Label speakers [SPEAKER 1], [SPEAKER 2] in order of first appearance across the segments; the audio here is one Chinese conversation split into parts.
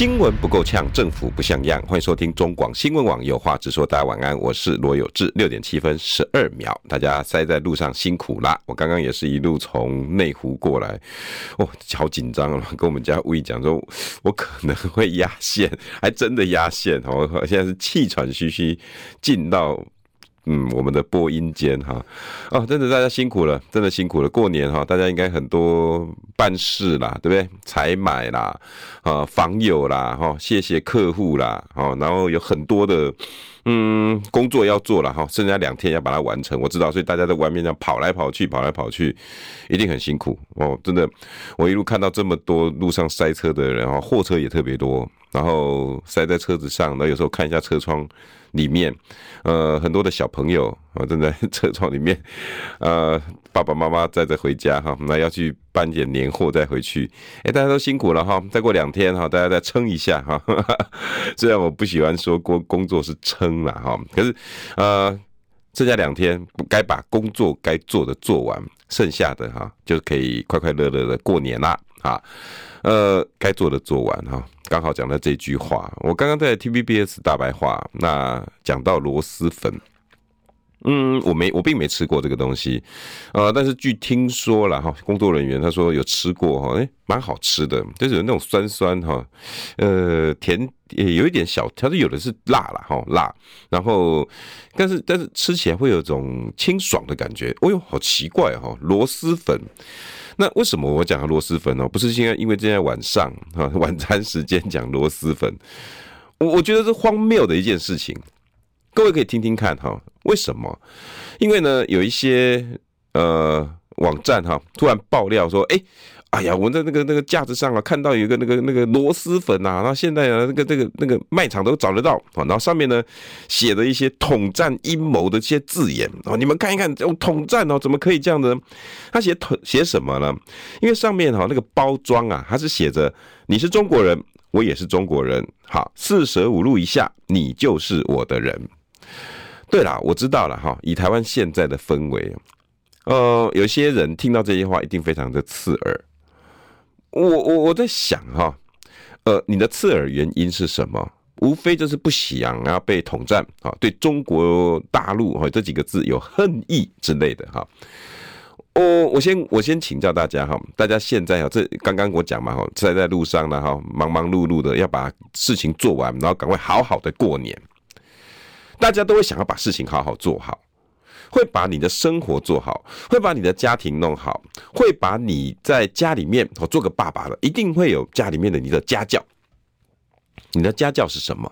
[SPEAKER 1] 新闻不够呛，政府不像样。欢迎收听中广新闻网有话直说。大家晚安，我是罗有志。六点七分十二秒，大家塞在路上辛苦啦。我刚刚也是一路从内湖过来，哦，好紧张啊！跟我们家威讲说，我可能会压线，还真的压线哦。我现在是气喘吁吁进到。嗯，我们的播音间哈，哦，真的大家辛苦了，真的辛苦了。过年哈，大家应该很多办事啦，对不对？采买啦，啊，访友啦，哈，谢谢客户啦，哦，然后有很多的嗯工作要做了哈，剩下两天要把它完成。我知道，所以大家在外面这样跑来跑去，跑来跑去，一定很辛苦哦。真的，我一路看到这么多路上塞车的人哈，货车也特别多，然后塞在车子上，那有时候看一下车窗。里面，呃，很多的小朋友啊，正在车窗里面，呃，爸爸妈妈载着回家哈，那要去搬点年货再回去。哎，大家都辛苦了哈，再过两天哈，大家再撑一下哈。虽然我不喜欢说工工作是撑了哈，可是呃，剩下两天该把工作该做的做完，剩下的哈就可以快快乐乐的过年啦啊。呃，该做的做完哈，刚好讲到这句话。我刚刚在 TVBS 大白话，那讲到螺蛳粉，嗯，我没，我并没吃过这个东西，呃，但是据听说了哈，工作人员他说有吃过哈，诶，蛮好吃的，就是有那种酸酸哈，呃，甜也有一点小，他说有的是辣了哈，辣，然后但是但是吃起来会有种清爽的感觉，哦哟，好奇怪哈，螺蛳粉。那为什么我讲螺蛳粉呢？不是现在，因为今天晚上哈 晚餐时间讲螺蛳粉，我我觉得是荒谬的一件事情。各位可以听听看哈，为什么？因为呢，有一些呃网站哈突然爆料说，哎。哎呀，我在那个那个架子上啊，看到有一个那个那个螺蛳粉啊，然后现在啊，那个这个那个卖场都找得到啊，然后上面呢写的一些统战阴谋的一些字眼啊，你们看一看，这种统战哦，怎么可以这样子？他写统写什么呢？因为上面哈那个包装啊，它是写着你是中国人，我也是中国人，好，四舍五入一下，你就是我的人。对啦，我知道了哈，以台湾现在的氛围，呃，有些人听到这些话一定非常的刺耳。我我我在想哈，呃，你的刺耳原因是什么？无非就是不想要被统战啊，对中国大陆哈这几个字有恨意之类的哈。我我先我先请教大家哈，大家现在啊，这刚刚我讲嘛哈，在在路上呢哈，忙忙碌碌的要把事情做完，然后赶快好好的过年，大家都会想要把事情好好做好。会把你的生活做好，会把你的家庭弄好，会把你在家里面，我做个爸爸了，一定会有家里面的你的家教。你的家教是什么？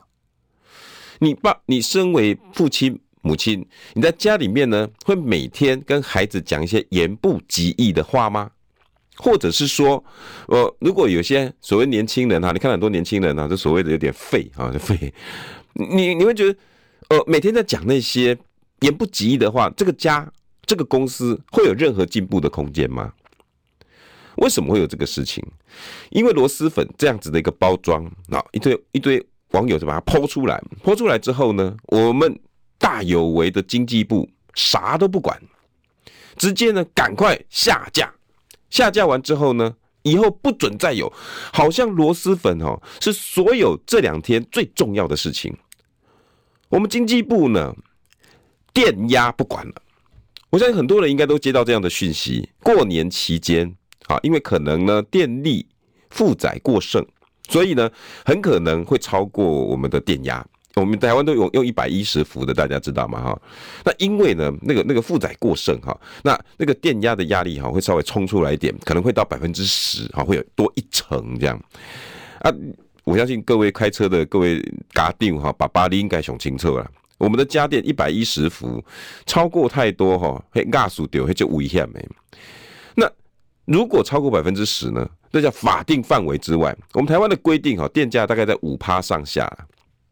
[SPEAKER 1] 你爸，你身为父亲、母亲，你在家里面呢，会每天跟孩子讲一些言不及义的话吗？或者是说，呃，如果有些所谓年轻人哈，你看很多年轻人啊，就所谓的有点废啊，就废，你你会觉得，呃，每天在讲那些。言不及义的话，这个家、这个公司会有任何进步的空间吗？为什么会有这个事情？因为螺蛳粉这样子的一个包装，啊，一堆一堆网友就把它抛出来，抛出来之后呢，我们大有为的经济部啥都不管，直接呢赶快下架，下架完之后呢，以后不准再有，好像螺蛳粉哦是所有这两天最重要的事情。我们经济部呢？电压不管了，我相信很多人应该都接到这样的讯息。过年期间啊，因为可能呢电力负载过剩，所以呢很可能会超过我们的电压。我们台湾都用用一百一十伏的，大家知道吗？哈，那因为呢那个那个负载过剩哈，那那个电压的压力哈会稍微冲出来一点，可能会到百分之十哈，会有多一层这样。啊，我相信各位开车的各位家长哈，爸爸你应该想清楚了。我们的家电一百一十伏，超过太多哈，会压缩掉，会就危险没。那如果超过百分之十呢？那叫法定范围之外。我们台湾的规定哈，电价大概在五趴上下。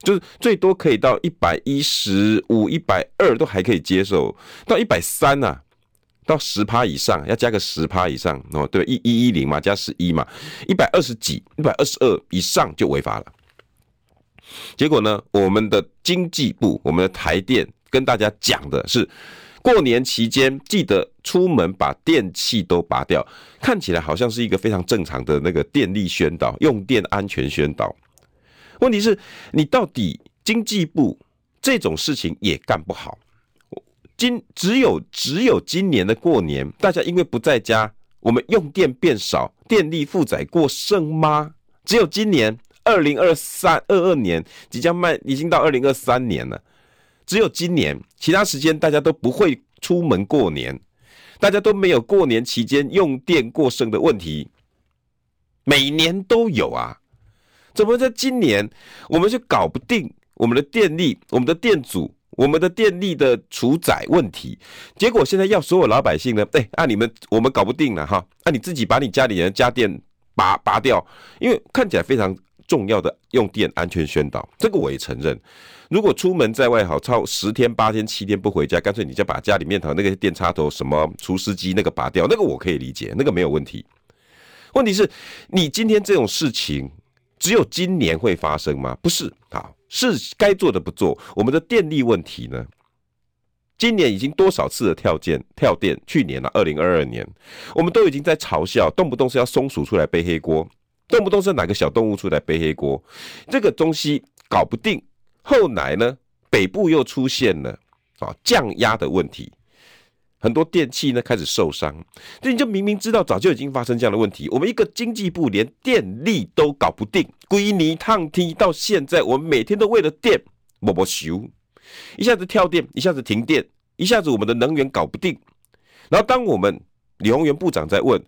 [SPEAKER 1] 就是最多可以到一百一十五、一百二都还可以接受，到一百三呐，到十趴以上要加个十趴以上哦，对，一一一零嘛，加十一嘛，一百二十几、一百二十二以上就违法了。结果呢，我们的经济部、我们的台电跟大家讲的是，过年期间记得出门把电器都拔掉，看起来好像是一个非常正常的那个电力宣导、用电安全宣导。问题是，你到底经济部这种事情也干不好。今只有只有今年的过年，大家因为不在家，我们用电变少，电力负载过剩吗？只有今年。二零二三二二年即将迈，已经到二零二三年了。只有今年，其他时间大家都不会出门过年，大家都没有过年期间用电过剩的问题。每年都有啊，怎么在今年我们就搞不定我们的电力、我们的电阻、我们的电力的储载问题？结果现在要所有老百姓呢？哎，按、啊、你们我们搞不定了哈，那、啊、你自己把你家里人家电拔拔掉，因为看起来非常。重要的用电安全宣导，这个我也承认。如果出门在外好超十天、八天、七天不回家，干脆你就把家里面头那个电插头、什么除湿机那个拔掉，那个我可以理解，那个没有问题。问题是，你今天这种事情只有今年会发生吗？不是，好，是该做的不做。我们的电力问题呢？今年已经多少次的跳电？跳电？去年了，二零二二年，我们都已经在嘲笑，动不动是要松鼠出来背黑锅。动不动是哪个小动物出来背黑锅？这个东西搞不定。后来呢，北部又出现了啊降压的问题，很多电器呢开始受伤。这你就明明知道，早就已经发生这样的问题。我们一个经济部连电力都搞不定，归泥烫梯到现在，我们每天都为了电默默修，一下子跳电，一下子停电，一下子我们的能源搞不定。然后当我们李鸿源部长在问：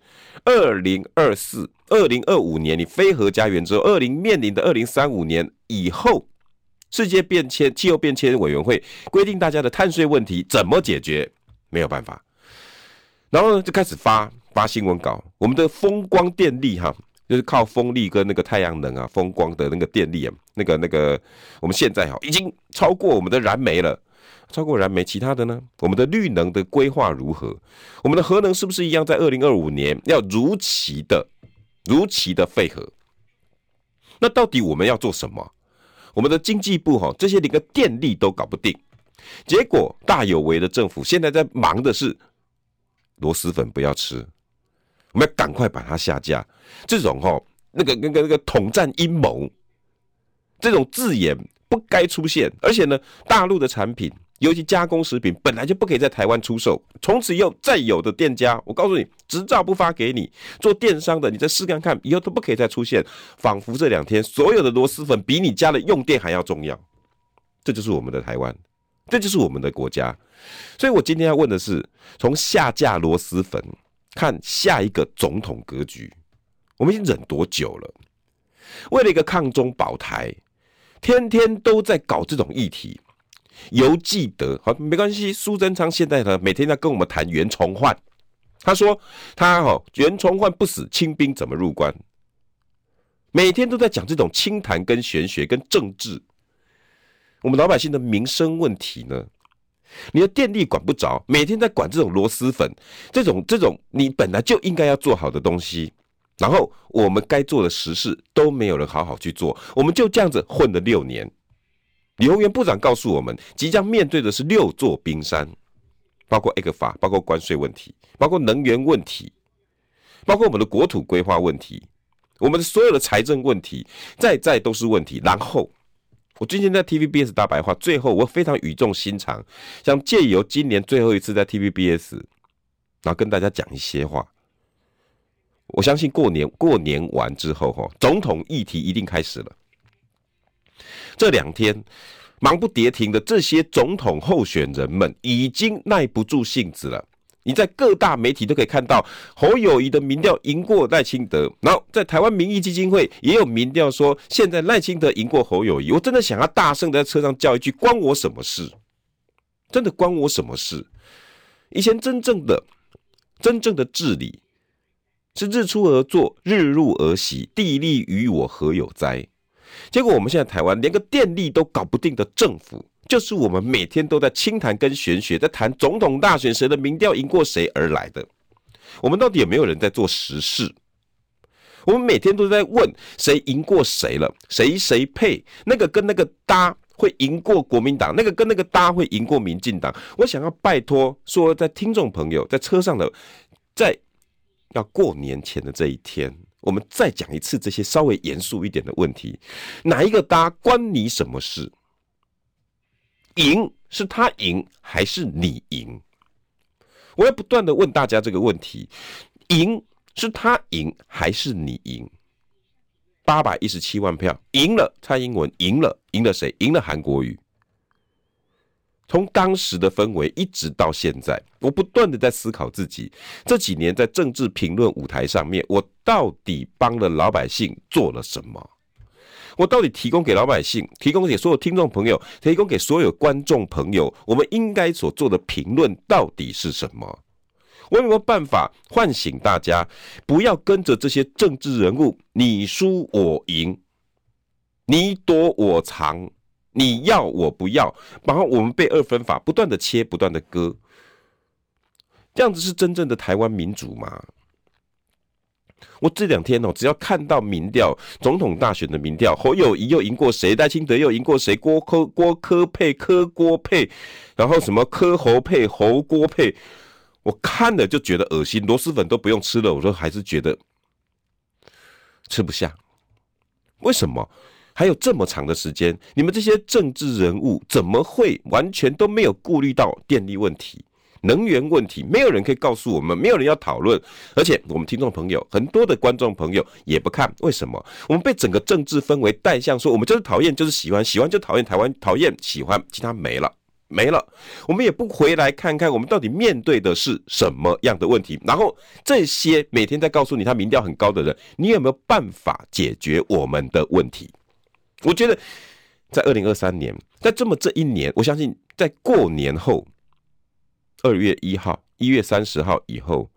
[SPEAKER 1] 二零二四、二零二五年，你非核家园之后，二零面临的二零三五年以后，世界变迁、气候变迁委员会规定大家的碳税问题怎么解决？没有办法。然后呢，就开始发发新闻稿。我们的风光电力哈，就是靠风力跟那个太阳能啊，风光的那个电力啊，那个那个，我们现在哈已经超过我们的燃煤了。超过燃煤，其他的呢？我们的绿能的规划如何？我们的核能是不是一样，在二零二五年要如期的、如期的废核？那到底我们要做什么？我们的经济部哈，这些连个电力都搞不定，结果大有为的政府现在在忙的是螺蛳粉不要吃，我们要赶快把它下架。这种哈，那个、那个、那个统战阴谋，这种字眼不该出现，而且呢，大陆的产品。尤其加工食品本来就不可以在台湾出售，从此以后再有的店家，我告诉你，执照不发给你，做电商的，你再试看看，以后都不可以再出现，仿佛这两天所有的螺蛳粉比你家的用电还要重要。这就是我们的台湾，这就是我们的国家。所以我今天要问的是，从下架螺蛳粉看下一个总统格局，我们已经忍多久了？为了一个抗中保台，天天都在搞这种议题。犹记得，好，没关系。苏贞昌现在呢，每天在跟我们谈袁崇焕，他说他哈袁崇焕不死，清兵怎么入关？每天都在讲这种清谈跟玄学跟政治。我们老百姓的民生问题呢？你的电力管不着，每天在管这种螺蛳粉，这种这种你本来就应该要做好的东西，然后我们该做的实事都没有人好好去做，我们就这样子混了六年。李鸿源部长告诉我们，即将面对的是六座冰山，包括 ECFA，包括关税问题，包括能源问题，包括我们的国土规划问题，我们的所有的财政问题，在在都是问题。然后，我最近在 TVBS 大白话，最后我非常语重心长，想借由今年最后一次在 TVBS，然后跟大家讲一些话。我相信过年过年完之后，哈，总统议题一定开始了。这两天忙不迭停的这些总统候选人们已经耐不住性子了。你在各大媒体都可以看到侯友宜的民调赢过赖清德，然后在台湾民意基金会也有民调说现在赖清德赢过侯友宜。我真的想要大声的在车上叫一句：关我什么事？真的关我什么事？以前真正的真正的治理是日出而作，日入而息，地利与我何有哉？结果我们现在台湾连个电力都搞不定的政府，就是我们每天都在清谈跟玄学，在谈总统大选谁的民调赢过谁而来的。我们到底有没有人在做实事？我们每天都在问谁赢过谁了，谁谁配那个跟那个搭会赢过国民党，那个跟那个搭会赢过民进党。我想要拜托说，在听众朋友在车上的，在要过年前的这一天，我们再讲一次这些稍微严肃一点的问题：哪一个搭关你什么事？赢是他赢还是你赢？我要不断的问大家这个问题：赢是他赢还是你赢？八百一十七万票赢了，蔡英文赢了，赢了谁？赢了韩国瑜。从当时的氛围一直到现在，我不断的在思考自己这几年在政治评论舞台上面，我到底帮了老百姓做了什么？我到底提供给老百姓、提供给所有听众朋友、提供给所有观众朋友，我们应该所做的评论到底是什么？我有没有办法唤醒大家，不要跟着这些政治人物你输我赢，你躲我藏？你要我不要，然后我们被二分法不断的切，不断的割，这样子是真正的台湾民主吗？我这两天哦，只要看到民调，总统大选的民调，侯友宜又赢过谁？戴清德又赢过谁？郭科郭科配科郭配，然后什么科侯配侯郭配，我看了就觉得恶心，螺蛳粉都不用吃了，我说还是觉得吃不下，为什么？还有这么长的时间，你们这些政治人物怎么会完全都没有顾虑到电力问题、能源问题？没有人可以告诉我们，没有人要讨论。而且我们听众朋友很多的观众朋友也不看，为什么？我们被整个政治氛围带向说，我们就是讨厌，就是喜欢，喜欢就讨厌台湾，讨厌喜欢，其他没了，没了。我们也不回来看看，我们到底面对的是什么样的问题？然后这些每天在告诉你他民调很高的人，你有没有办法解决我们的问题？我觉得，在二零二三年，在这么这一年，我相信在过年后，二月一号、一月三十号以后，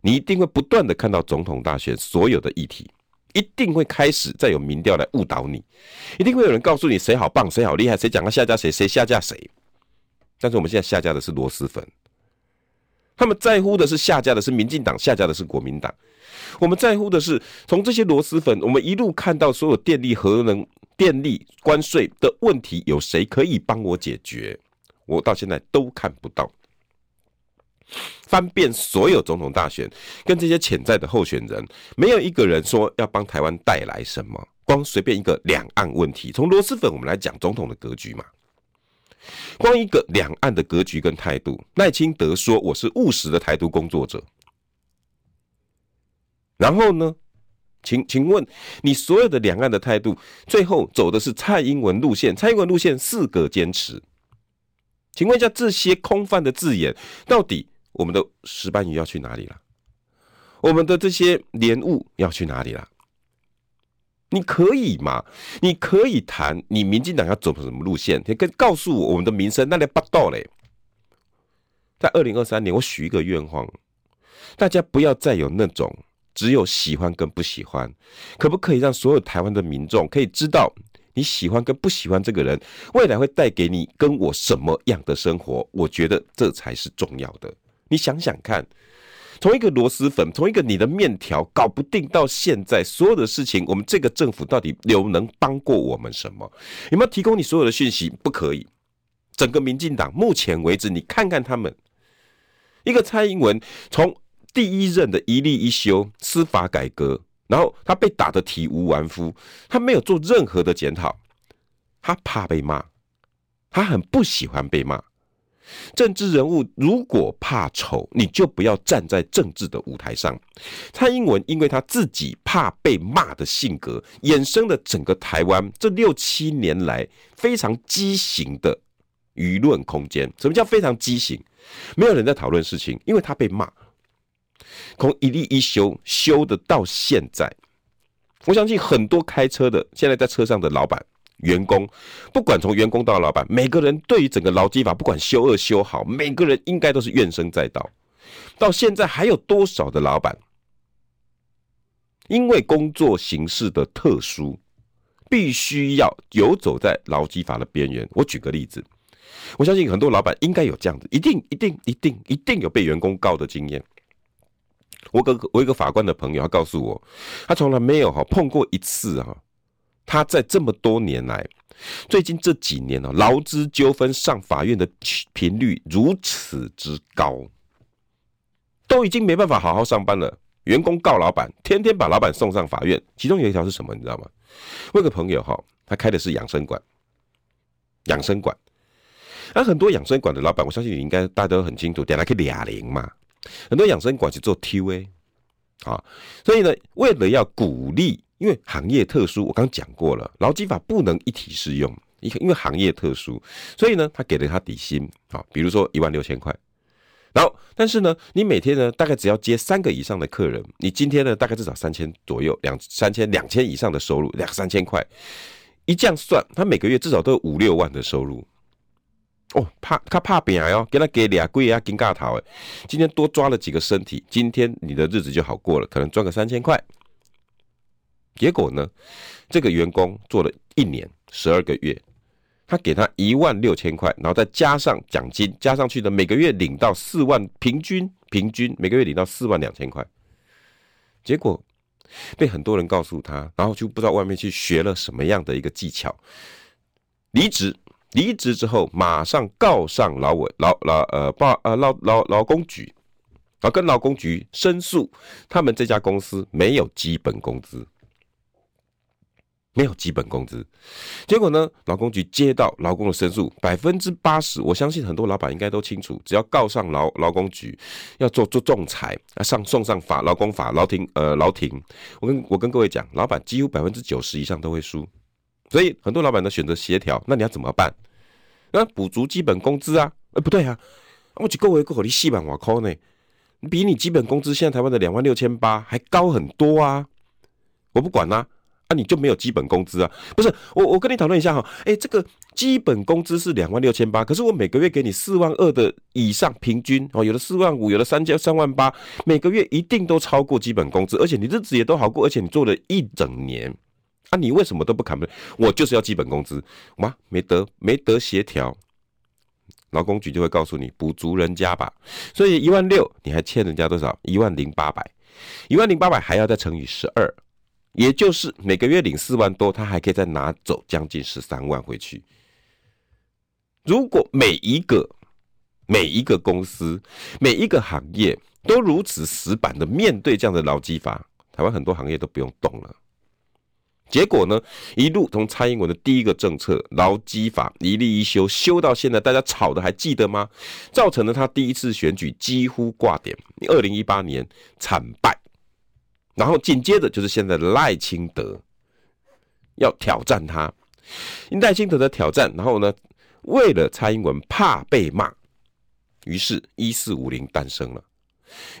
[SPEAKER 1] 你一定会不断的看到总统大选所有的议题，一定会开始再有民调来误导你，一定会有人告诉你谁好棒、谁好厉害、谁讲要下架谁、谁下架谁。但是我们现在下架的是螺蛳粉，他们在乎的是下架的是民进党，下架的是国民党。我们在乎的是，从这些螺蛳粉，我们一路看到所有电力、核能、电力关税的问题，有谁可以帮我解决？我到现在都看不到。翻遍所有总统大选，跟这些潜在的候选人，没有一个人说要帮台湾带来什么。光随便一个两岸问题，从螺蛳粉我们来讲总统的格局嘛。光一个两岸的格局跟态度，赖清德说我是务实的台独工作者。然后呢，请请问你所有的两岸的态度，最后走的是蔡英文路线。蔡英文路线四个坚持，请问一下这些空泛的字眼，到底我们的石斑鱼要去哪里了？我们的这些莲雾要去哪里了？你可以吗？你可以谈你民进党要走什么路线？你跟告诉我我们的民生那里不到嘞。在二零二三年，我许一个愿望，大家不要再有那种。只有喜欢跟不喜欢，可不可以让所有台湾的民众可以知道你喜欢跟不喜欢这个人，未来会带给你跟我什么样的生活？我觉得这才是重要的。你想想看，从一个螺蛳粉，从一个你的面条搞不定到现在，所有的事情，我们这个政府到底有能帮过我们什么？有没有提供你所有的讯息？不可以。整个民进党目前为止，你看看他们，一个蔡英文从。第一任的一立一修司法改革，然后他被打得体无完肤，他没有做任何的检讨，他怕被骂，他很不喜欢被骂。政治人物如果怕丑，你就不要站在政治的舞台上。蔡英文因为他自己怕被骂的性格，衍生了整个台湾这六七年来非常畸形的舆论空间。什么叫非常畸形？没有人在讨论事情，因为他被骂。从一例一修修的到现在，我相信很多开车的现在在车上的老板、员工，不管从员工到老板，每个人对于整个劳基法，不管修恶修好，每个人应该都是怨声载道。到现在还有多少的老板，因为工作形式的特殊，必须要游走在劳基法的边缘。我举个例子，我相信很多老板应该有这样子，一定、一定、一定、一定有被员工告的经验。我个我一个法官的朋友，他告诉我，他从来没有哈碰过一次哈，他在这么多年来，最近这几年呢，劳资纠纷上法院的频率如此之高，都已经没办法好好上班了。员工告老板，天天把老板送上法院。其中有一条是什么，你知道吗？我有个朋友哈，他开的是养生馆，养生馆。那很多养生馆的老板，我相信你应该大家都很清楚，点来可以俩零嘛。很多养生馆去做 T.V. 啊，所以呢，为了要鼓励，因为行业特殊，我刚讲过了，劳基法不能一体适用，因因为行业特殊，所以呢，他给了他底薪啊，比如说一万六千块，然后但是呢，你每天呢大概只要接三个以上的客人，你今天呢大概至少三千左右，两三千两千以上的收入，两三千块，一这样算，他每个月至少都有五六万的收入。哦，怕他怕扁哦，给他给俩贵啊，金嘎头哎。今天多抓了几个身体，今天你的日子就好过了，可能赚个三千块。结果呢，这个员工做了一年十二个月，他给他一万六千块，然后再加上奖金，加上去的每个月领到四万，平均平均每个月领到四万两千块。结果被很多人告诉他，然后就不知道外面去学了什么样的一个技巧，离职。离职之后，马上告上劳委劳劳呃报呃劳劳劳工局，然后跟劳工局申诉，他们这家公司没有基本工资，没有基本工资。结果呢，劳工局接到劳工的申诉，百分之八十，我相信很多老板应该都清楚，只要告上劳劳工局，要做做仲裁啊，上送上法劳工法劳庭呃劳庭，我跟我跟各位讲，老板几乎百分之九十以上都会输。所以很多老板都选择协调，那你要怎么办？那补足基本工资啊？哎、不对啊，我一个月够你四万外块呢，比你基本工资现在台湾的两万六千八还高很多啊！我不管啦、啊，你就没有基本工资啊？不是，我我跟你讨论一下哈，哎、这个基本工资是两万六千八，可是我每个月给你四万二的以上平均哦，有的四万五，有的三千三万八，每个月一定都超过基本工资，而且你日子也都好过，而且你做了一整年。啊，你为什么都不砍？我就是要基本工资，哇，没得没得协调，劳工局就会告诉你补足人家吧。所以一万六，你还欠人家多少？一万零八百，一万零八百还要再乘以十二，也就是每个月领四万多，他还可以再拿走将近十三万回去。如果每一个每一个公司每一个行业都如此死板的面对这样的劳基法，台湾很多行业都不用动了。结果呢，一路从蔡英文的第一个政策劳基法一例一修，修到现在，大家吵的还记得吗？造成了他第一次选举几乎挂点，二零一八年惨败。然后紧接着就是现在的赖清德要挑战他，因赖清德的挑战，然后呢，为了蔡英文怕被骂，于是一四五零诞生了，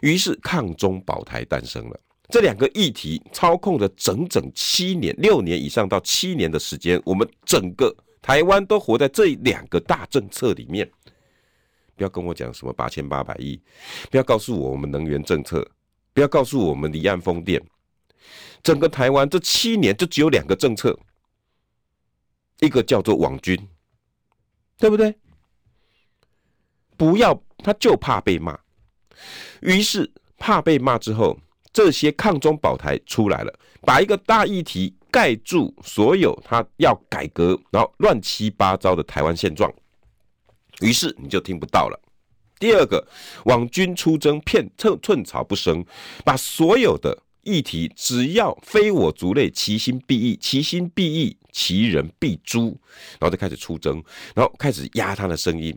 [SPEAKER 1] 于是抗中保台诞生了。这两个议题操控了整整七年、六年以上到七年的时间，我们整个台湾都活在这两个大政策里面。不要跟我讲什么八千八百亿，不要告诉我我们能源政策，不要告诉我们离岸风电。整个台湾这七年就只有两个政策，一个叫做网军，对不对？不要，他就怕被骂，于是怕被骂之后。这些抗中保台出来了，把一个大议题盖住所有他要改革，然后乱七八糟的台湾现状，于是你就听不到了。第二个，网军出征，片寸寸草不生，把所有的议题只要非我族类，其心必异，其心必异，其人必诛，然后就开始出征，然后开始压他的声音。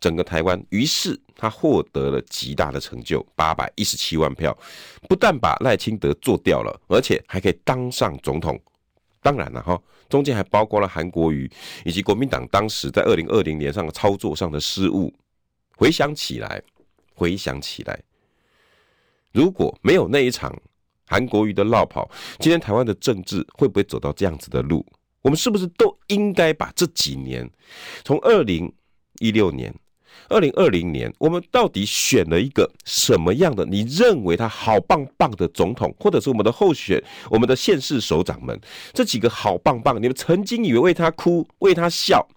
[SPEAKER 1] 整个台湾，于是他获得了极大的成就，八百一十七万票，不但把赖清德做掉了，而且还可以当上总统。当然了，哈，中间还包括了韩国瑜以及国民党当时在二零二零年上的操作上的失误。回想起来，回想起来，如果没有那一场韩国瑜的落跑，今天台湾的政治会不会走到这样子的路？我们是不是都应该把这几年，从二零一六年二零二零年，我们到底选了一个什么样的？你认为他好棒棒的总统，或者是我们的候选、我们的县市首长们，这几个好棒棒，你们曾经以为为他哭、为他笑，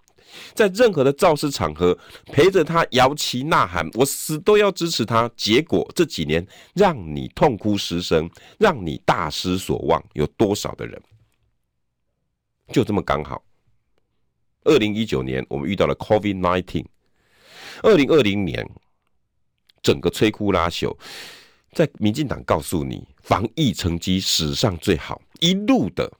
[SPEAKER 1] 在任何的造势场合陪着他摇旗呐喊，我死都要支持他。结果这几年让你痛哭失声，让你大失所望，有多少的人？就这么刚好，二零一九年我们遇到了 COVID-19。二零二零年，整个摧枯拉朽，在民进党告诉你防疫成绩史上最好，一路的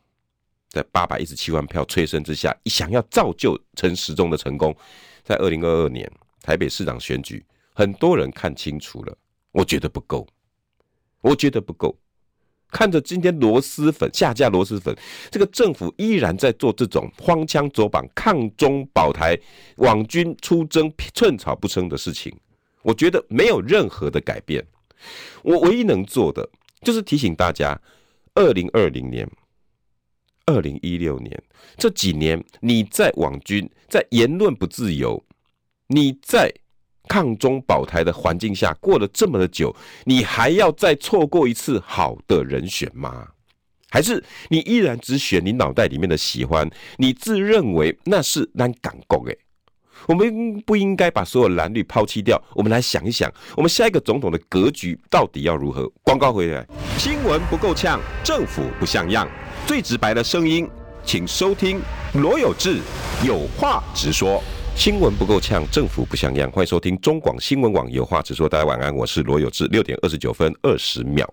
[SPEAKER 1] 在八百一十七万票催生之下，一想要造就陈时中的成功，在二零二二年台北市长选举，很多人看清楚了，我觉得不够，我觉得不够。看着今天螺蛳粉下架，螺蛳粉，这个政府依然在做这种荒腔走板、抗中保台、网军出征、寸草不生的事情，我觉得没有任何的改变。我唯一能做的就是提醒大家：二零二零年、二零一六年这几年，你在网军、在言论不自由，你在。抗中保台的环境下过了这么久，你还要再错过一次好的人选吗？还是你依然只选你脑袋里面的喜欢？你自认为那是难港共诶？我们不应该把所有蓝绿抛弃掉。我们来想一想，我们下一个总统的格局到底要如何？广告回来，新闻不够呛，政府不像样，最直白的声音，请收听罗有志有话直说。新闻不够呛，政府不像样。欢迎收听中广新闻网，有话直说。大家晚安，我是罗有志。六点二十九分二十秒，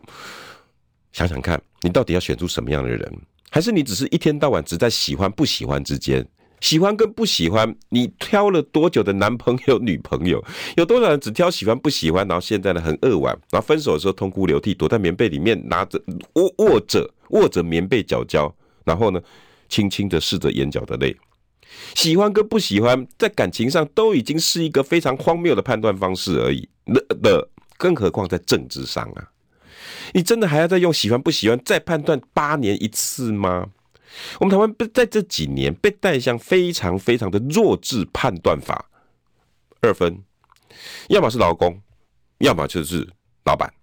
[SPEAKER 1] 想想看，你到底要选出什么样的人？还是你只是一天到晚只在喜欢不喜欢之间？喜欢跟不喜欢，你挑了多久的男朋友、女朋友？有多少人只挑喜欢不喜欢，然后现在呢很扼腕，然后分手的时候痛哭流涕，躲在棉被里面，拿着握握着握着棉被角角，然后呢轻轻的拭着眼角的泪。喜欢跟不喜欢，在感情上都已经是一个非常荒谬的判断方式而已。那的，更何况在政治上啊？你真的还要再用喜欢不喜欢再判断八年一次吗？我们台湾不在这几年被带向非常非常的弱智判断法，二分，要么是劳工，要么就是老板。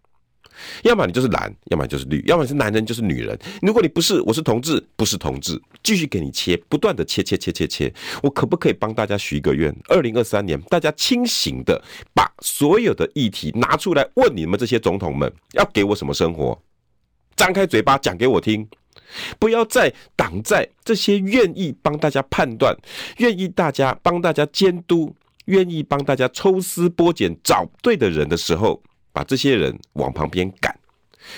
[SPEAKER 1] 要么你就是蓝，要么就是绿，要么是男人就是女人。如果你不是，我是同志，不是同志，继续给你切，不断的切切切切切。我可不可以帮大家许一个愿？二零二三年，大家清醒的把所有的议题拿出来问你们这些总统们，要给我什么生活？张开嘴巴讲给我听，不要再挡在这些愿意帮大家判断、愿意大家帮大家监督、愿意帮大家抽丝剥茧找对的人的时候。把这些人往旁边赶，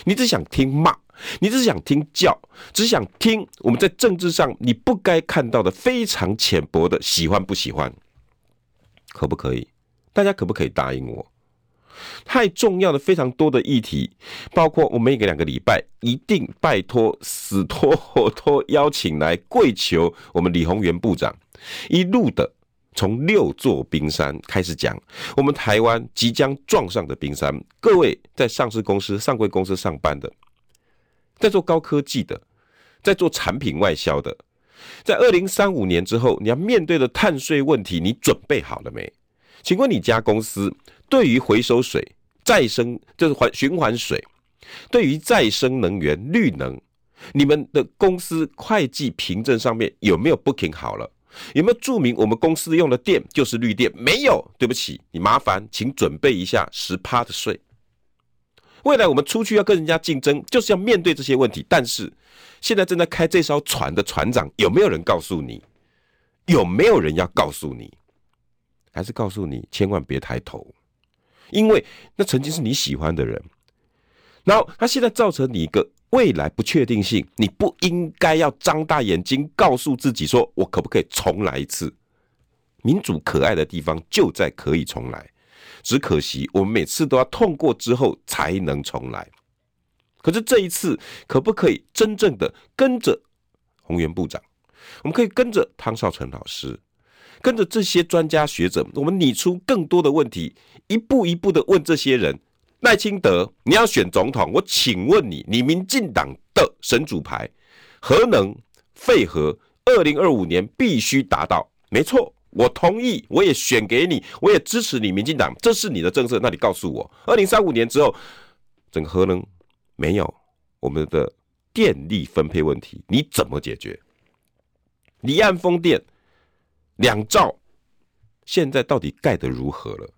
[SPEAKER 1] 你只想听骂，你只想听叫，只想听我们在政治上你不该看到的非常浅薄的喜欢不喜欢，可不可以？大家可不可以答应我？太重要的非常多的议题，包括我们每个两个礼拜一定拜托死托活托邀请来跪求我们李鸿源部长一路的。从六座冰山开始讲，我们台湾即将撞上的冰山。各位在上市公司、上柜公司上班的，在做高科技的，在做产品外销的，在二零三五年之后，你要面对的碳税问题，你准备好了没？请问你家公司对于回收水、再生就是环循环水，对于再生能源、绿能，你们的公司会计凭证上面有没有 booking 好了？有没有注明我们公司用的电就是绿电？没有，对不起，你麻烦请准备一下十趴的税。未来我们出去要跟人家竞争，就是要面对这些问题。但是现在正在开这艘船的船长，有没有人告诉你？有没有人要告诉你？还是告诉你千万别抬头，因为那曾经是你喜欢的人，然后他现在造成你一个。未来不确定性，你不应该要张大眼睛告诉自己说：“我可不可以重来一次？”民主可爱的地方就在可以重来，只可惜我们每次都要痛过之后才能重来。可是这一次，可不可以真正的跟着宏源部长？我们可以跟着汤绍成老师，跟着这些专家学者，我们拟出更多的问题，一步一步的问这些人。赖清德，你要选总统，我请问你，你民进党的神主牌，核能废核，二零二五年必须达到。没错，我同意，我也选给你，我也支持你，民进党，这是你的政策。那你告诉我，二零三五年之后，整个核能没有我们的电力分配问题，你怎么解决？离岸风电两兆，现在到底盖得如何了？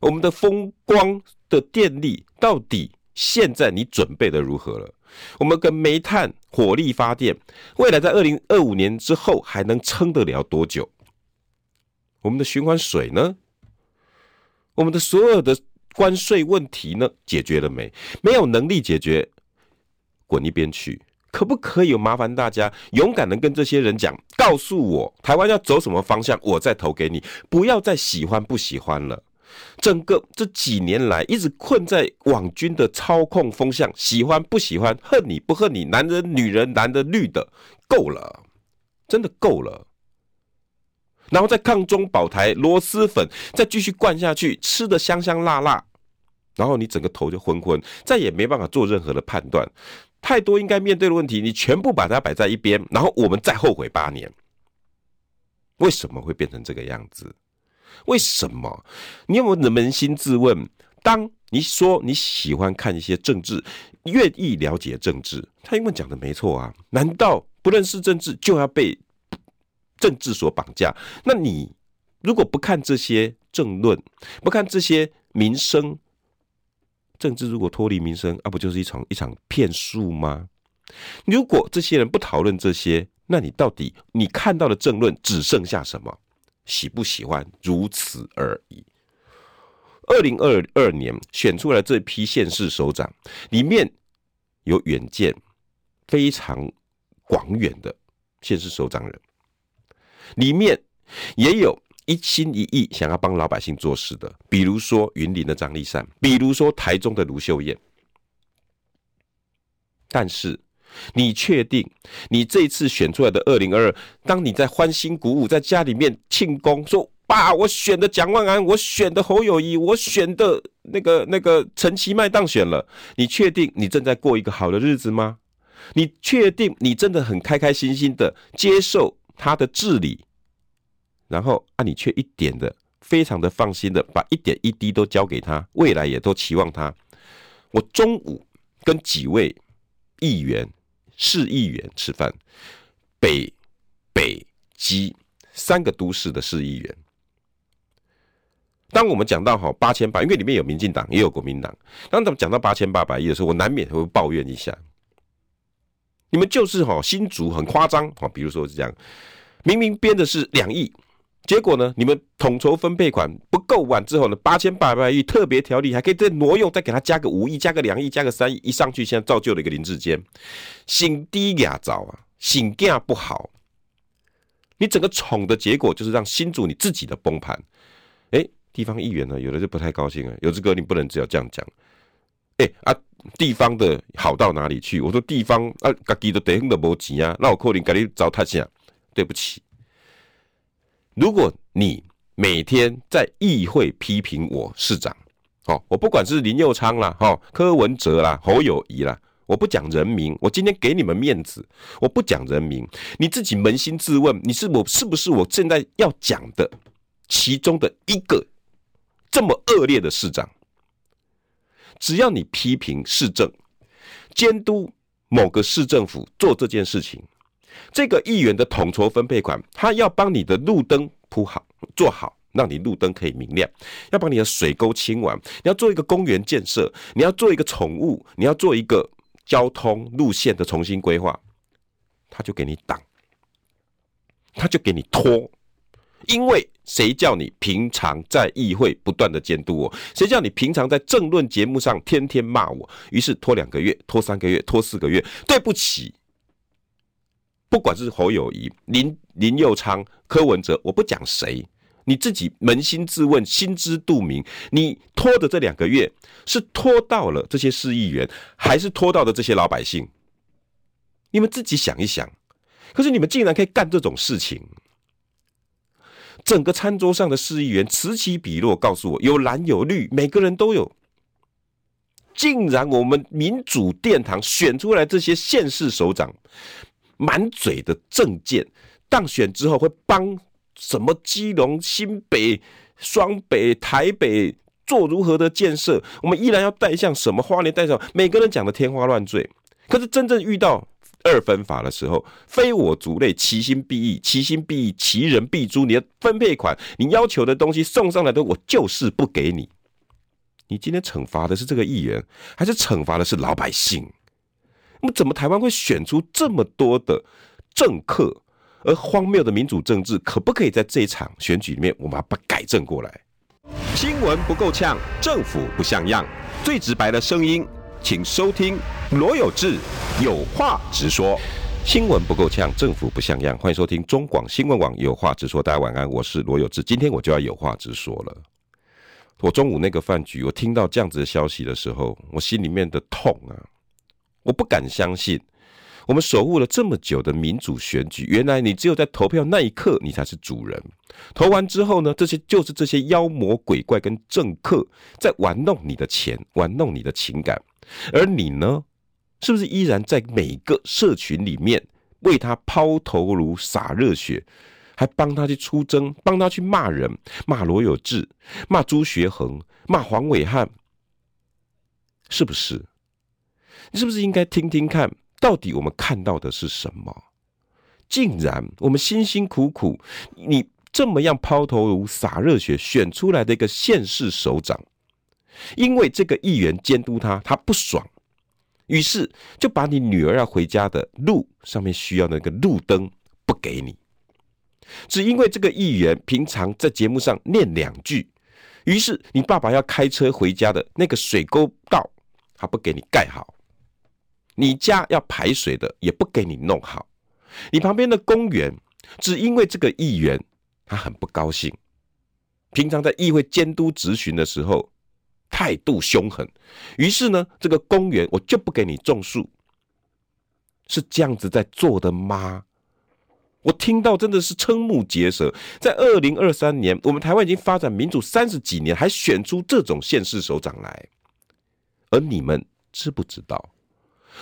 [SPEAKER 1] 我们的风光的电力到底现在你准备的如何了？我们跟煤炭火力发电，未来在二零二五年之后还能撑得了多久？我们的循环水呢？我们的所有的关税问题呢？解决了没？没有能力解决，滚一边去！可不可以麻烦大家勇敢的跟这些人讲，告诉我台湾要走什么方向，我再投给你，不要再喜欢不喜欢了。整个这几年来一直困在网军的操控风向，喜欢不喜欢，恨你不恨你，男人女人男的绿的，够了，真的够了。然后再抗中保台螺蛳粉，再继续灌下去，吃得香香辣辣，然后你整个头就昏昏，再也没办法做任何的判断。太多应该面对的问题，你全部把它摆在一边，然后我们再后悔八年。为什么会变成这个样子？为什么？你有没有扪心自问？当你说你喜欢看一些政治，愿意了解政治，他因为讲的没错啊。难道不认识政治就要被政治所绑架？那你如果不看这些政论，不看这些民生，政治如果脱离民生，啊，不就是一场一场骗术吗？如果这些人不讨论这些，那你到底你看到的政论只剩下什么？喜不喜欢，如此而已。二零二二年选出来这批县市首长，里面有远见非常广远的县市首长人，里面也有一心一意想要帮老百姓做事的，比如说云林的张丽善，比如说台中的卢秀燕。但是，你确定你这一次选出来的二零二二，当你在欢欣鼓舞，在家里面庆功，说爸，我选的蒋万安，我选的侯友谊，我选的那个那个陈其迈当选了，你确定你正在过一个好的日子吗？你确定你真的很开开心心的接受他的治理，然后啊，你却一点的非常的放心的把一点一滴都交给他，未来也都期望他。我中午跟几位议员。市议员吃饭，北、北、基三个都市的市议员。当我们讲到哈八千八，因为里面有民进党也有国民党，当他们讲到八千八百亿的时候，我难免会抱怨一下。你们就是哈新竹很夸张哈，比如说是这样，明明编的是两亿。结果呢？你们统筹分配款不够完之后呢？八千八百亿特别条例还可以再挪用，再给他加个五亿，加个两亿，加个三亿，一上去现在造就了一个林志坚，心低呀早啊，心架不好。你整个宠的结果就是让新主你自己的崩盘。哎，地方议员呢，有的就不太高兴啊。有志哥，你不能只有这样讲。哎啊，地方的好到哪里去？我说地方啊，自己的地方都没钱啊，那我可能给你糟蹋下。对不起。如果你每天在议会批评我市长，哦，我不管是林佑昌啦，哈，柯文哲啦，侯友宜啦，我不讲人名，我今天给你们面子，我不讲人名，你自己扪心自问，你是我是不是我现在要讲的其中的一个这么恶劣的市长？只要你批评市政，监督某个市政府做这件事情。这个议员的统筹分配款，他要帮你的路灯铺好、做好，让你路灯可以明亮；要帮你的水沟清完；你要做一个公园建设；你要做一个宠物；你要做一个交通路线的重新规划，他就给你挡，他就给你拖。因为谁叫你平常在议会不断的监督我？谁叫你平常在政论节目上天天骂我？于是拖两个月，拖三个月，拖四个月。对不起。不管是侯友宜、林林佑昌、柯文哲，我不讲谁，你自己扪心自问，心知肚明。你拖的这两个月，是拖到了这些市议员，还是拖到了这些老百姓？你们自己想一想。可是你们竟然可以干这种事情，整个餐桌上的市议员此起彼落，告诉我有蓝有绿，每个人都有。竟然我们民主殿堂选出来这些县市首长。满嘴的政见，当选之后会帮什么基隆、新北、双北、台北做如何的建设，我们依然要带向什么花莲带上，每个人讲的天花乱坠。可是真正遇到二分法的时候，非我族类，其心必异，其心必异，其人必诛。你的分配款，你要求的东西送上来的，我就是不给你。你今天惩罚的是这个议员，还是惩罚的是老百姓？那么，怎么台湾会选出这么多的政客？而荒谬的民主政治，可不可以在这一场选举里面，我们把它改正过来？新闻不够呛，政府不像样，最直白的声音，请收听罗有志有话直说。新闻不够呛，政府不像样，欢迎收听中广新闻网有话直说。大家晚安，我是罗有志，今天我就要有话直说了。我中午那个饭局，我听到这样子的消息的时候，我心里面的痛啊，我不敢相信。我们守护了这么久的民主选举，原来你只有在投票那一刻，你才是主人。投完之后呢，这些就是这些妖魔鬼怪跟政客在玩弄你的钱，玩弄你的情感。而你呢，是不是依然在每个社群里面为他抛头颅、洒热血，还帮他去出征，帮他去骂人，骂罗有志，骂朱学恒，骂黄伟汉，是不是？你是不是应该听听看？到底我们看到的是什么？竟然我们辛辛苦苦，你这么样抛头颅、洒热血选出来的一个县市首长，因为这个议员监督他，他不爽，于是就把你女儿要回家的路上面需要那个路灯不给你，只因为这个议员平常在节目上念两句，于是你爸爸要开车回家的那个水沟道，他不给你盖好。你家要排水的也不给你弄好，你旁边的公园只因为这个议员他很不高兴，平常在议会监督质询的时候态度凶狠，于是呢，这个公园我就不给你种树，是这样子在做的吗？我听到真的是瞠目结舌。在二零二三年，我们台湾已经发展民主三十几年，还选出这种县市首长来，而你们知不知道？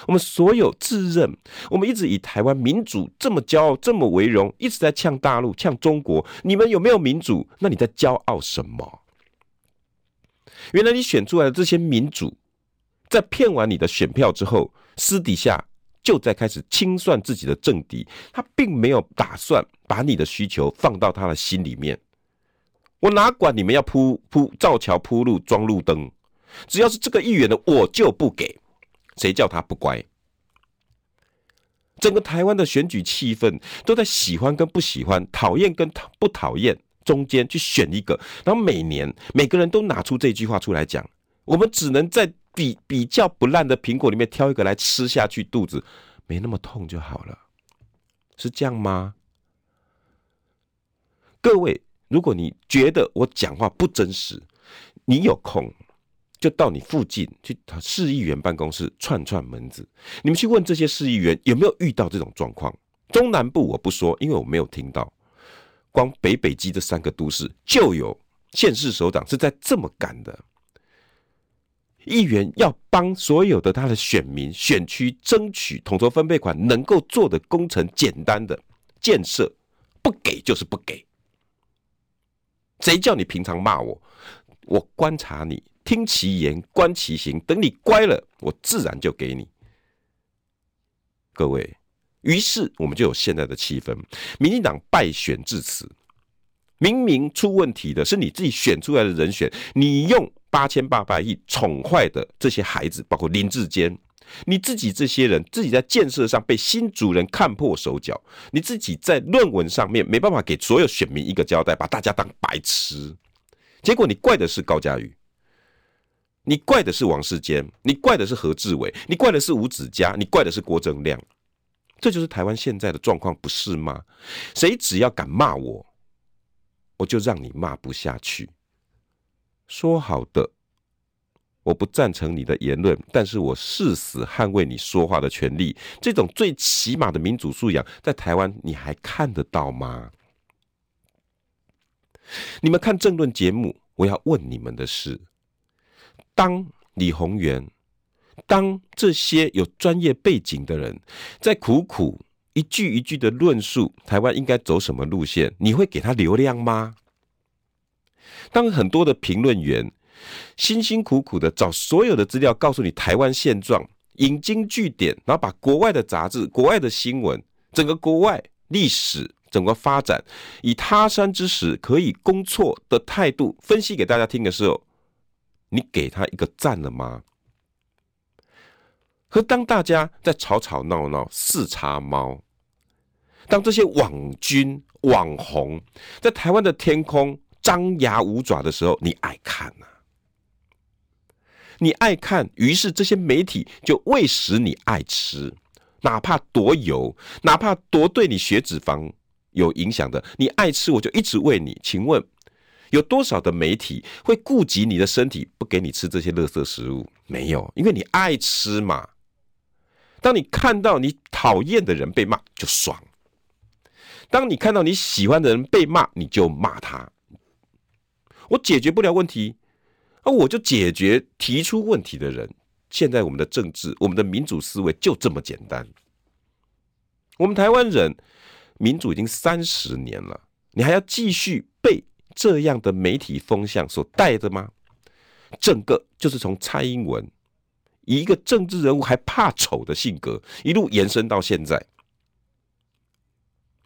[SPEAKER 1] 我们所有自认，我们一直以台湾民主这么骄傲，这么为荣，一直在呛大陆、呛中国。你们有没有民主？那你在骄傲什么？原来你选出来的这些民主，在骗完你的选票之后，私底下就在开始清算自己的政敌。他并没有打算把你的需求放到他的心里面。我哪管你们要铺铺造桥、铺路、装路灯，只要是这个议员的，我就不给。谁叫他不乖？整个台湾的选举气氛都在喜欢跟不喜欢、讨厌跟不讨厌中间去选一个，然后每年每个人都拿出这句话出来讲，我们只能在比比较不烂的苹果里面挑一个来吃下去，肚子没那么痛就好了，是这样吗？各位，如果你觉得我讲话不真实，你有空。就到你附近去市议员办公室串串门子，你们去问这些市议员有没有遇到这种状况。中南部我不说，因为我没有听到。光北北基这三个都市就有县市首长是在这么干的。议员要帮所有的他的选民选区争取统筹分配款，能够做的工程简单的建设，不给就是不给。谁叫你平常骂我？我观察你。听其言，观其行。等你乖了，我自然就给你。各位，于是我们就有现在的气氛。民进党败选至此，明明出问题的是你自己选出来的人选，你用八千八百亿宠坏的这些孩子，包括林志坚，你自己这些人自己在建设上被新主人看破手脚，你自己在论文上面没办法给所有选民一个交代，把大家当白痴。结果你怪的是高嘉瑜。你怪的是王世坚，你怪的是何志伟，你怪的是吴子嘉，你怪的是郭正亮，这就是台湾现在的状况，不是吗？谁只要敢骂我，我就让你骂不下去。说好的，我不赞成你的言论，但是我誓死捍卫你说话的权利。这种最起码的民主素养，在台湾你还看得到吗？你们看政论节目，我要问你们的是。当李鸿源，当这些有专业背景的人在苦苦一句一句的论述台湾应该走什么路线，你会给他流量吗？当很多的评论员辛辛苦苦的找所有的资料，告诉你台湾现状，引经据典，然后把国外的杂志、国外的新闻、整个国外历史、整个发展，以他山之石可以攻错的态度分析给大家听的时候，你给他一个赞了吗？可当大家在吵吵闹闹、四叉猫，当这些网军、网红在台湾的天空张牙舞爪的时候，你爱看呐、啊？你爱看，于是这些媒体就喂食你爱吃，哪怕多油，哪怕多对你血脂肪有影响的，你爱吃我就一直喂你。请问有多少的媒体会顾及你的身体，不给你吃这些垃圾食物？没有，因为你爱吃嘛。当你看到你讨厌的人被骂，就爽；当你看到你喜欢的人被骂，你就骂他。我解决不了问题。而我就解决提出问题的人。现在我们的政治，我们的民主思维就这么简单。我们台湾人民主已经三十年了，你还要继续被这样的媒体风向所带着吗？整个就是从蔡英文以一个政治人物还怕丑的性格，一路延伸到现在。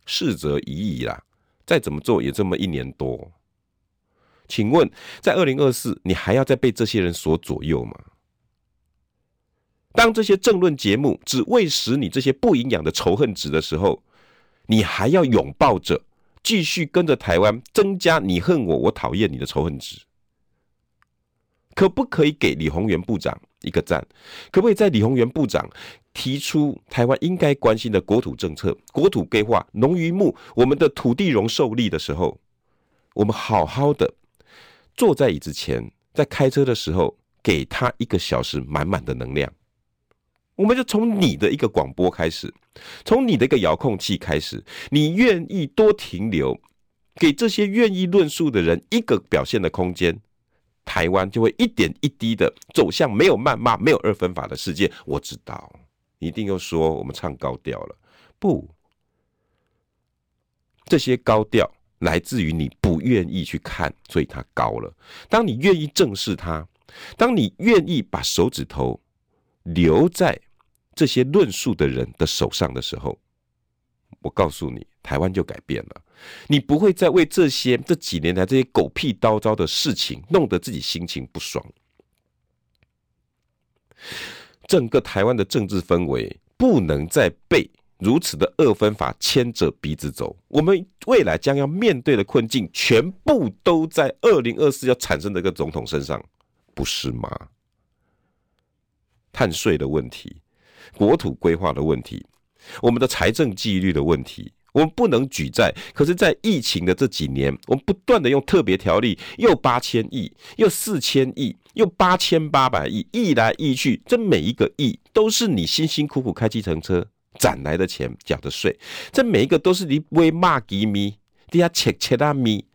[SPEAKER 1] 事则已矣啦，再怎么做也这么一年多。请问，在二零二四，你还要再被这些人所左右吗？当这些政论节目只喂食你这些不营养的仇恨值的时候，你还要拥抱着继续跟着台湾增加你恨我，我讨厌你的仇恨值？可不可以给李鸿源部长一个赞？可不可以在李鸿源部长提出台湾应该关心的国土政策、国土规划、农渔牧、我们的土地容受力的时候，我们好好的？坐在椅子前，在开车的时候，给他一个小时满满的能量。我们就从你的一个广播开始，从你的一个遥控器开始，你愿意多停留，给这些愿意论述的人一个表现的空间，台湾就会一点一滴的走向没有谩骂、没有二分法的世界。我知道，你一定又说我们唱高调了，不，这些高调。来自于你不愿意去看，所以它高了。当你愿意正视它，当你愿意把手指头留在这些论述的人的手上的时候，我告诉你，台湾就改变了。你不会再为这些这几年来这些狗屁叨叨的事情弄得自己心情不爽。整个台湾的政治氛围不能再被。如此的二分法牵着鼻子走，我们未来将要面对的困境，全部都在二零二四要产生的一个总统身上，不是吗？碳税的问题，国土规划的问题，我们的财政纪律的问题，我们不能举债。可是，在疫情的这几年，我们不断的用特别条例，又八千亿，又四千亿，又八千八百亿，亿来亿去，这每一个亿都是你辛辛苦苦开计程车。攒来的钱，缴的税，这每一个都是你为骂几米，底下切切啊米，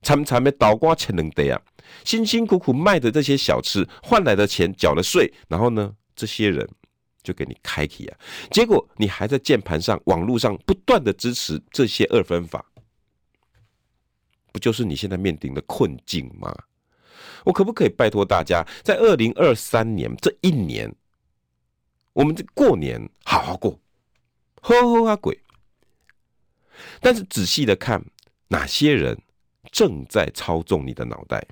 [SPEAKER 1] 惨惨的倒瓜才能得啊！辛辛苦苦卖的这些小吃换来的钱，缴了税，然后呢，这些人就给你开启啊，结果你还在键盘上、网络上不断的支持这些二分法，不就是你现在面临的困境吗？我可不可以拜托大家，在二零二三年这一年？我们这过年好好过，呵呵啊鬼！但是仔细的看，哪些人正在操纵你的脑袋？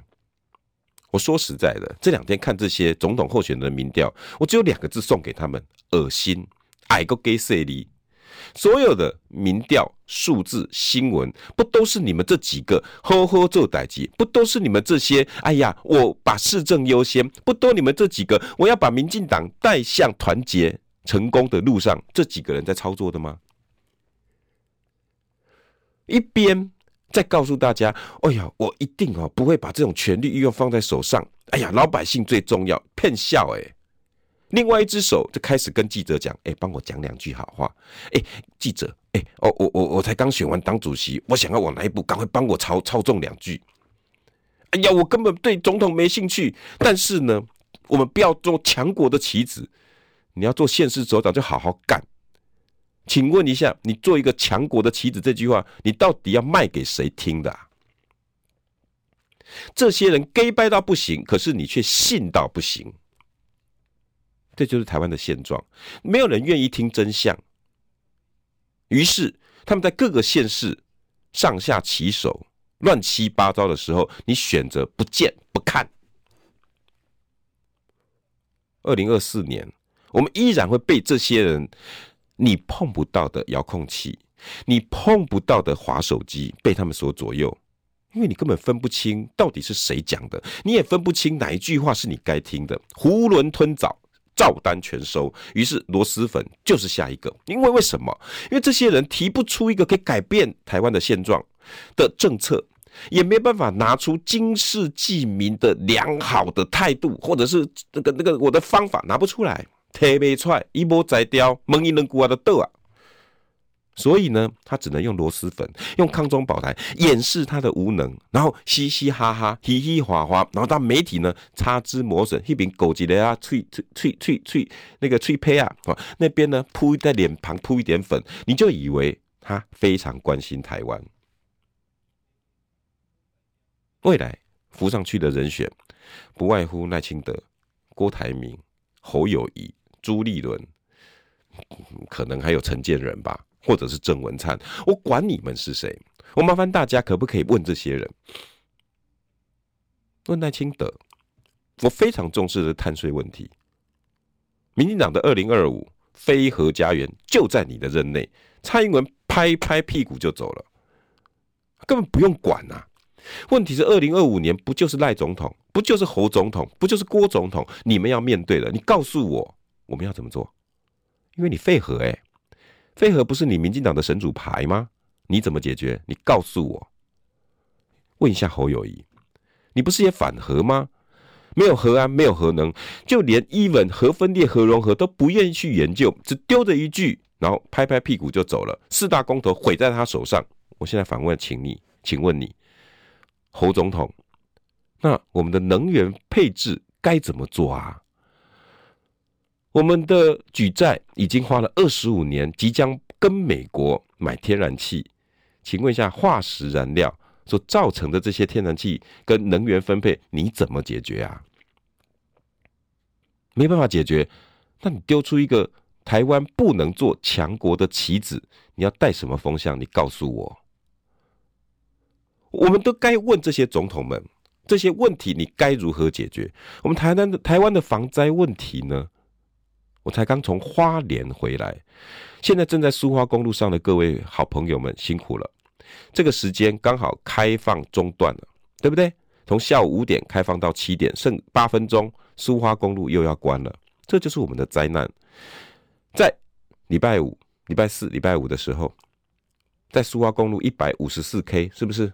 [SPEAKER 1] 我说实在的，这两天看这些总统候选人的民调，我只有两个字送给他们：恶心！矮个给谁哩？所有的民调数字新闻，不都是你们这几个呵呵做代志？不都是你们这些？哎呀，我把市政优先，不都你们这几个？我要把民进党带向团结成功的路上，这几个人在操作的吗？一边再告诉大家，哎呀，我一定哦不会把这种权力欲望放在手上。哎呀，老百姓最重要，骗笑哎。另外一只手就开始跟记者讲：“哎，帮我讲两句好话。哎，记者，哎，哦，我我我才刚选完当主席，我想要往哪一步，赶快帮我操操纵两句。哎呀，我根本对总统没兴趣。但是呢，我们不要做强国的棋子，你要做县市首长就好好干。请问一下，你做一个强国的棋子这句话，你到底要卖给谁听的啊？这些人假掰到不行，可是你却信到不行，这就是台湾的现状。没有人愿意听真相，于是他们在各个县市上下其手，乱七八糟的时候，你选择不见不看。二零二四年，我们依然会被这些人，你碰不到的遥控器，你碰不到的滑手机，被他们所左右。因为你根本分不清到底是谁讲的，你也分不清哪一句话是你该听的，囫囵吞枣，照单全收。于是螺蛳粉就是下一个。因为为什么？因为这些人提不出一个可以改变台湾的现状的政策，也没办法拿出经世济民的良好的态度，或者是那个那个我的方法拿不出来，提不出来，一波宰掉，蒙一能骨啊的豆啊。所以呢，他只能用螺蛳粉，用康中宝台掩饰他的无能，然后嘻嘻哈哈、嘻嘻哈哈，然后当媒体呢擦脂抹粉，一边勾起来啊，脆脆脆脆脆那个脆胚啊，那边呢铺在脸庞铺一点粉，你就以为他非常关心台湾。未来浮上去的人选，不外乎赖清德、郭台铭、侯友谊、朱立伦，可能还有陈建仁吧。或者是郑文灿，我管你们是谁，我麻烦大家可不可以问这些人？问赖清德，我非常重视的碳税问题。民进党的二零二五非核家园就在你的任内，蔡英文拍拍屁股就走了，根本不用管呐、啊。问题是二零二五年不就是赖总统，不就是侯总统，不就是郭总统？你们要面对的，你告诉我，我们要怎么做？因为你废核哎。废核不是你民进党的神主牌吗？你怎么解决？你告诉我。问一下侯友宜，你不是也反核吗？没有核安，没有核能，就连 even 核分裂、核融合都不愿意去研究，只丢着一句，然后拍拍屁股就走了。四大公投毁在他手上。我现在反问，请你，请问你，侯总统，那我们的能源配置该怎么做啊？我们的举债已经花了二十五年，即将跟美国买天然气。请问一下，化石燃料所造成的这些天然气跟能源分配，你怎么解决啊？没办法解决，那你丢出一个台湾不能做强国的棋子，你要带什么风向？你告诉我。我们都该问这些总统们这些问题，你该如何解决？我们台湾的台湾的防灾问题呢？我才刚从花莲回来，现在正在苏花公路上的各位好朋友们辛苦了。这个时间刚好开放中断了，对不对？从下午五点开放到七点，剩八分钟，苏花公路又要关了。这就是我们的灾难。在礼拜五、礼拜四、礼拜五的时候，在苏花公路一百五十四 K，是不是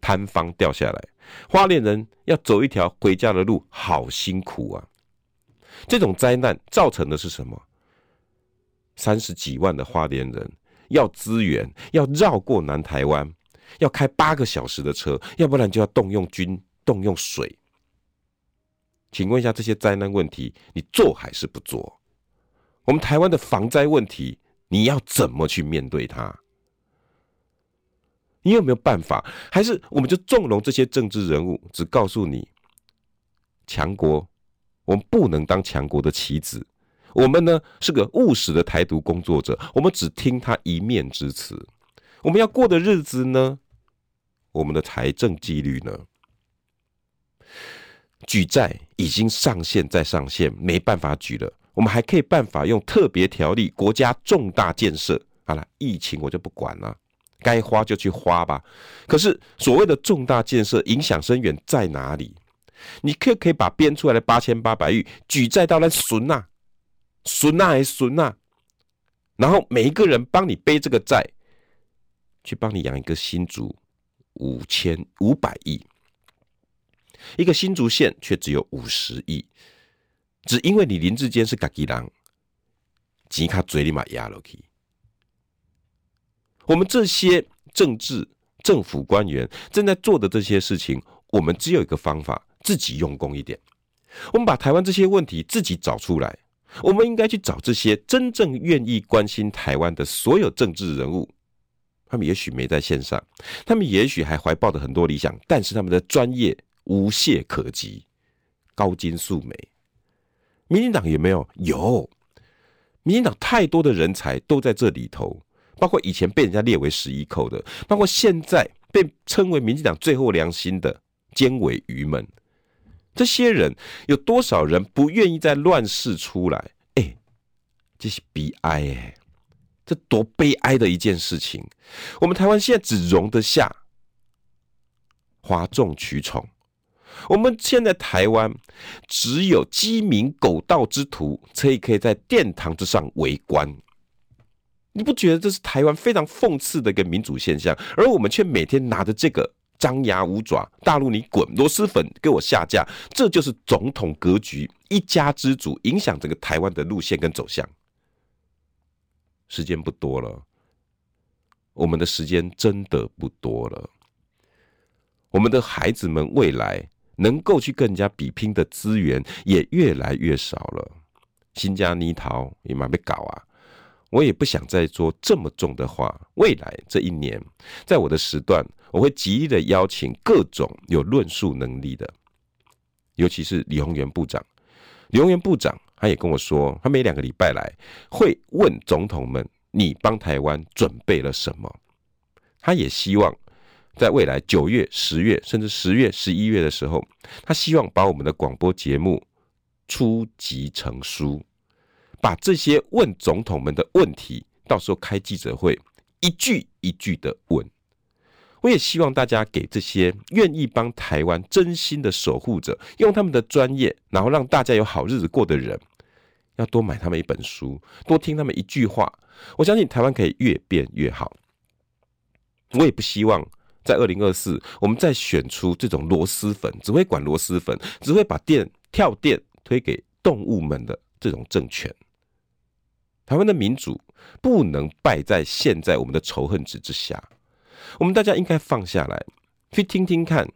[SPEAKER 1] 坍方掉下来？花莲人要走一条回家的路，好辛苦啊！这种灾难造成的是什么？三十几万的花莲人要资源，要绕过南台湾，要开八个小时的车，要不然就要动用军、动用水。请问一下，这些灾难问题，你做还是不做？我们台湾的防灾问题，你要怎么去面对它？你有没有办法？还是我们就纵容这些政治人物，只告诉你强国？我们不能当强国的棋子，我们呢是个务实的台独工作者，我们只听他一面之词。我们要过的日子呢？我们的财政纪律呢？举债已经上限再上限，没办法举了。我们还可以办法用特别条例，国家重大建设。好了，疫情我就不管了，该花就去花吧。可是所谓的重大建设，影响深远在哪里？你可可以把编出来的八千八百亿举债到那孙呐，孙呐还孙呐，然后每一个人帮你背这个债，去帮你养一个新竹五千五百亿，一个新竹县却只有五十亿，只因为你林志坚是家己人，钱卡嘴里嘛压落去。我们这些政治政府官员正在做的这些事情，我们只有一个方法。自己用功一点，我们把台湾这些问题自己找出来，我们应该去找这些真正愿意关心台湾的所有政治人物。他们也许没在线上，他们也许还怀抱着很多理想，但是他们的专业无懈可击，高金素梅。民进党有没有？有，民进党太多的人才都在这里头，包括以前被人家列为十一寇的，包括现在被称为民进党最后良心的监委鱼们。这些人有多少人不愿意在乱世出来？哎、这是悲哀哎。这多悲哀的一件事情！我们台湾现在只容得下哗众取宠。我们现在台湾只有鸡鸣狗盗之徒，才可以在殿堂之上围观。你不觉得这是台湾非常讽刺的一个民主现象？而我们却每天拿着这个张牙舞爪，大陆你滚，螺蛳粉给我下架，这就是总统格局，一家之主，影响整个台湾的路线跟走向。时间不多了，我们的时间真的不多了。我们的孩子们未来能够去跟人家比拼的资源也越来越少了。新加泥桃也蛮被搞啊！我也不想再说这么重的话。未来这一年，在我的时段，我会极力的邀请各种有论述能力的，尤其是李鸿源部长。李鸿源部长。他也跟我说，他每两个礼拜来会问总统们：“你帮台湾准备了什么？”他也希望在未来九月、十月，甚至十月、十一月的时候，他希望把我们的广播节目出集成书，把这些问总统们的问题，到时候开记者会，一句一句的问。我也希望大家给这些愿意帮台湾真心的守护者，用他们的专业，然后让大家有好日子过的人。要多买他们一本书，多听他们一句话。我相信台湾可以越变越好。我也不希望在二零二四，我们再选出这种螺蛳粉，只会管螺蛳粉，只会把电跳电推给动物们的这种政权。台湾的民主不能败在现在我们的仇恨值之下。我们大家应该放下来，去听听看。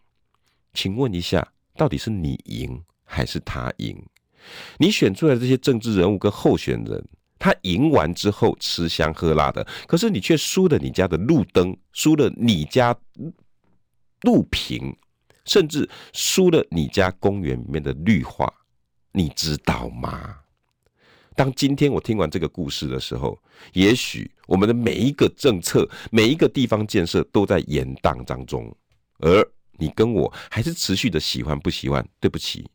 [SPEAKER 1] 请问一下，到底是你赢还是他赢？你选出来的这些政治人物跟候选人，他赢完之后吃香喝辣的，可是你却输了你家的路灯，输了你家路平，甚至输了你家公园里面的绿化，你知道吗？当今天我听完这个故事的时候，也许我们的每一个政策、每一个地方建设都在延宕当中，而你跟我还是持续的喜欢不喜欢？对不起。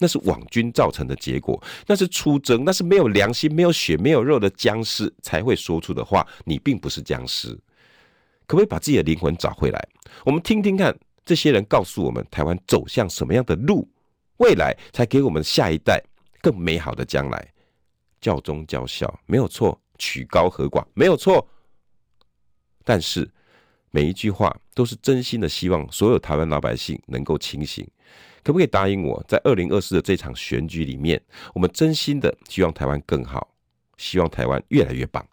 [SPEAKER 1] 那是网军造成的结果，那是出征，那是没有良心、没有血、没有肉的僵尸才会说出的话。你并不是僵尸，可不可以把自己的灵魂找回来？我们听听看，这些人告诉我们台湾走向什么样的路，未来才给我们下一代更美好的将来。教忠教孝没有错，曲高和寡没有错，但是每一句话都是真心的，希望所有台湾老百姓能够清醒。可不可以答应我，在二零二四的这场选举里面，我们真心的希望台湾更好，希望台湾越来越棒。